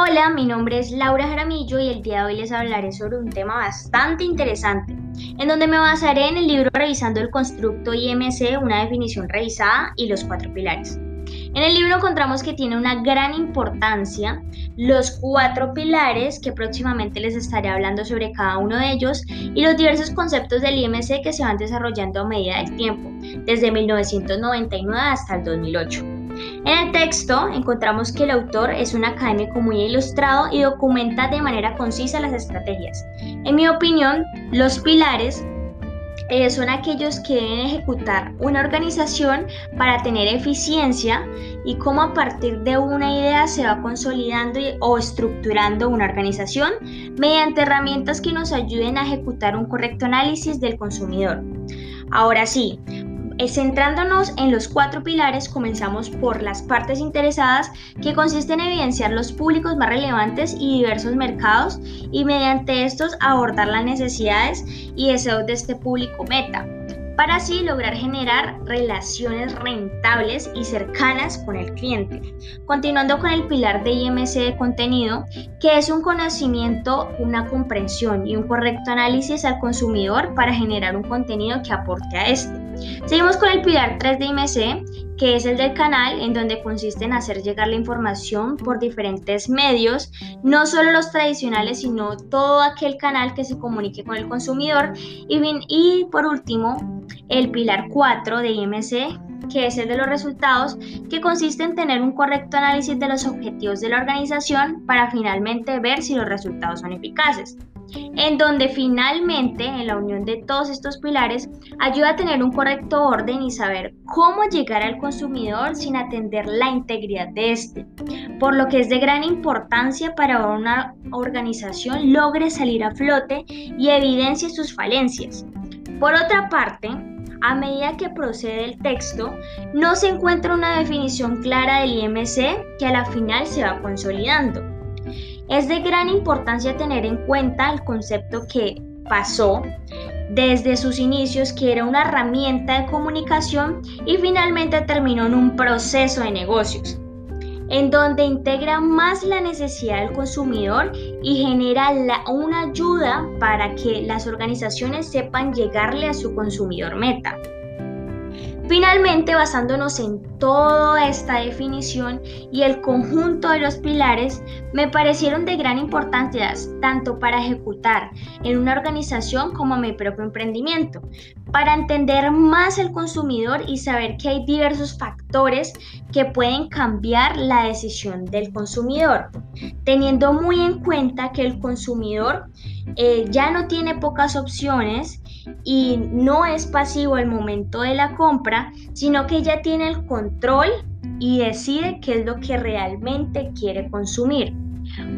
Hola, mi nombre es Laura Jaramillo y el día de hoy les hablaré sobre un tema bastante interesante, en donde me basaré en el libro Revisando el Constructo IMC, una definición revisada y los cuatro pilares. En el libro encontramos que tiene una gran importancia los cuatro pilares, que próximamente les estaré hablando sobre cada uno de ellos, y los diversos conceptos del IMC que se van desarrollando a medida del tiempo, desde 1999 hasta el 2008. En el texto encontramos que el autor es un académico muy ilustrado y documenta de manera concisa las estrategias. En mi opinión, los pilares eh, son aquellos que deben ejecutar una organización para tener eficiencia y cómo a partir de una idea se va consolidando o estructurando una organización mediante herramientas que nos ayuden a ejecutar un correcto análisis del consumidor. Ahora sí, centrándonos en los cuatro pilares, comenzamos por las partes interesadas, que consisten en evidenciar los públicos más relevantes y diversos mercados y mediante estos abordar las necesidades y deseos de este público meta para así lograr generar relaciones rentables y cercanas con el cliente. Continuando con el pilar de IMC de contenido, que es un conocimiento, una comprensión y un correcto análisis al consumidor para generar un contenido que aporte a este. Seguimos con el pilar 3 de IMC, que es el del canal, en donde consiste en hacer llegar la información por diferentes medios, no solo los tradicionales, sino todo aquel canal que se comunique con el consumidor. Y, y por último, el pilar 4 de IMC, que es el de los resultados, que consiste en tener un correcto análisis de los objetivos de la organización para finalmente ver si los resultados son eficaces en donde finalmente, en la unión de todos estos pilares, ayuda a tener un correcto orden y saber cómo llegar al consumidor sin atender la integridad de este, por lo que es de gran importancia para una organización logre salir a flote y evidencie sus falencias. Por otra parte, a medida que procede el texto, no se encuentra una definición clara del IMC que a la final se va consolidando. Es de gran importancia tener en cuenta el concepto que pasó desde sus inicios, que era una herramienta de comunicación y finalmente terminó en un proceso de negocios, en donde integra más la necesidad del consumidor y genera una ayuda para que las organizaciones sepan llegarle a su consumidor meta. Finalmente, basándonos en toda esta definición y el conjunto de los pilares, me parecieron de gran importancia tanto para ejecutar en una organización como mi propio emprendimiento, para entender más el consumidor y saber que hay diversos factores que pueden cambiar la decisión del consumidor, teniendo muy en cuenta que el consumidor eh, ya no tiene pocas opciones y no es pasivo al momento de la compra, sino que ya tiene el control y decide qué es lo que realmente quiere consumir.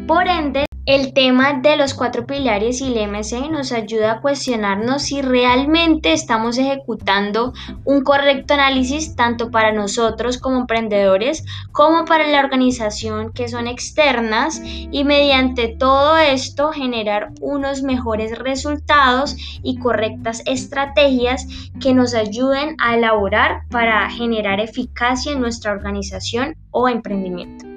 Por ende, el tema de los cuatro pilares y el MC nos ayuda a cuestionarnos si realmente estamos ejecutando un correcto análisis tanto para nosotros como emprendedores como para la organización que son externas y mediante todo esto generar unos mejores resultados y correctas estrategias que nos ayuden a elaborar para generar eficacia en nuestra organización o emprendimiento.